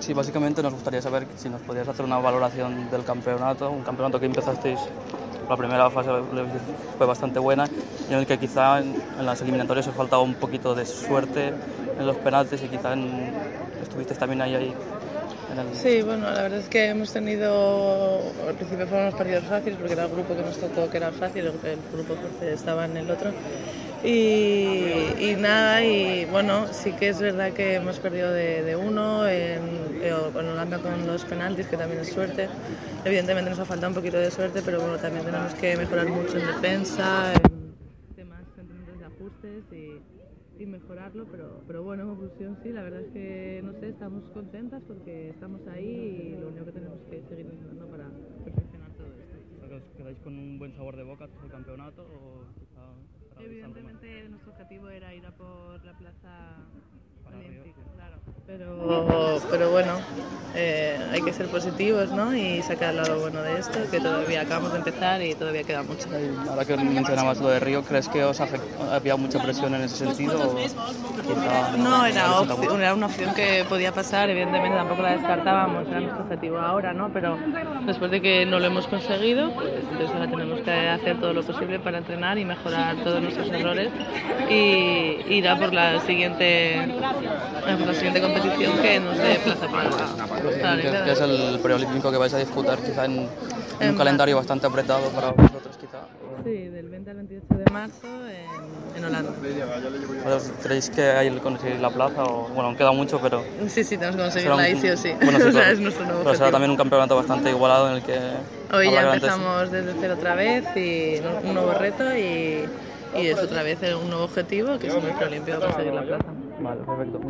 Sí, básicamente nos gustaría saber si nos podías hacer una valoración del campeonato, un campeonato que empezasteis, la primera fase fue bastante buena y en el que quizá en, las eliminatorias os faltaba un poquito de suerte en los penaltis y quizá en, estuviste también ahí, ahí. Sí, bueno, la verdad es que hemos tenido, al principio fueron los partidos fáciles porque era el grupo que nos tocó que era fácil, el, grupo fuerte estaba en el otro y, nada, y bueno, sí que es verdad que hemos perdido de, uno, con los penaltis, que también es suerte. Evidentemente nos ha faltado un poquito de suerte, pero bueno, también tenemos que mejorar mucho en defensa, en temas de ajustes y, y, mejorarlo, pero, pero bueno, en conclusión sí, la verdad es que no sé, estamos contentas porque estamos ahí y lo único que tenemos que seguir intentando para perfeccionar todo esto. ¿Quedáis con un buen sabor de boca tras el campeonato? O Evidentemente nuestro objetivo era ir a por la plaza olímpica, claro. Pero, pero bueno, eh, hay que ser positivos ¿no? y sacar lado bueno de esto, que todavía acabamos de empezar y todavía queda mucho. Ahora que mencionabas lo de Río, ¿crees que os había mucha presión en ese sentido? no, era, era una opción que podía pasar, evidentemente tampoco la descartábamos, era nuestro objetivo ahora, ¿no? pero después de que no lo hemos conseguido, pues entonces ahora tenemos hacer todo lo posible para entrenar y mejorar todos nuestros errores y ir a por la siguiente, por la siguiente competición que nos dé plaza para que, es el preolímpico que vais a disputar quizá en, un calendario bastante apretado para vosotros quizá. Sí, del 20 al 28 de marzo en, en Holanda. ¿Creéis que hay que conseguir la plaza? O, bueno, queda mucho, pero... Sí, sí, tenemos que conseguirla ahí sí o sí. Bueno, sí es nuestro nuevo pero será también un campeonato bastante igualado en el que... Hoy ya empezamos desde cero otra vez y un nuevo reto y, y es otra vez un nuevo objetivo que es el preolímpico conseguir la plaza. Vale, perfecto.